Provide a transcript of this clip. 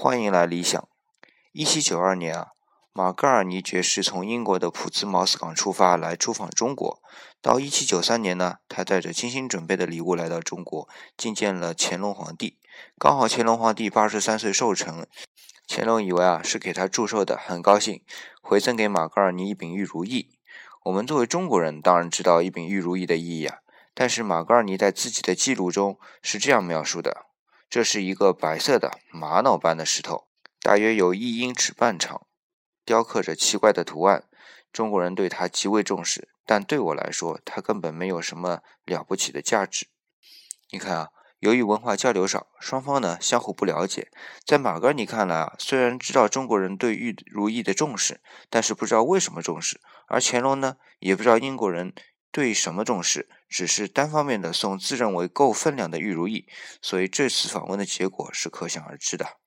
欢迎来理想。一七九二年啊，马格尔尼爵士从英国的普兹茅斯港出发来出访中国。到一七九三年呢，他带着精心准备的礼物来到中国，觐见了乾隆皇帝。刚好乾隆皇帝八十三岁寿辰，乾隆以为啊是给他祝寿的，很高兴，回赠给马格尔尼一柄玉如意。我们作为中国人，当然知道一柄玉如意的意义啊。但是马格尔尼在自己的记录中是这样描述的：这是一个白色的玛瑙般的石头，大约有一英尺半长，雕刻着奇怪的图案。中国人对它极为重视，但对我来说，它根本没有什么了不起的价值。你看啊，由于文化交流少，双方呢相互不了解。在马格尼看来啊，虽然知道中国人对玉如意的重视，但是不知道为什么重视；而乾隆呢，也不知道英国人。对什么重视，只是单方面的送自认为够分量的玉如意，所以这次访问的结果是可想而知的。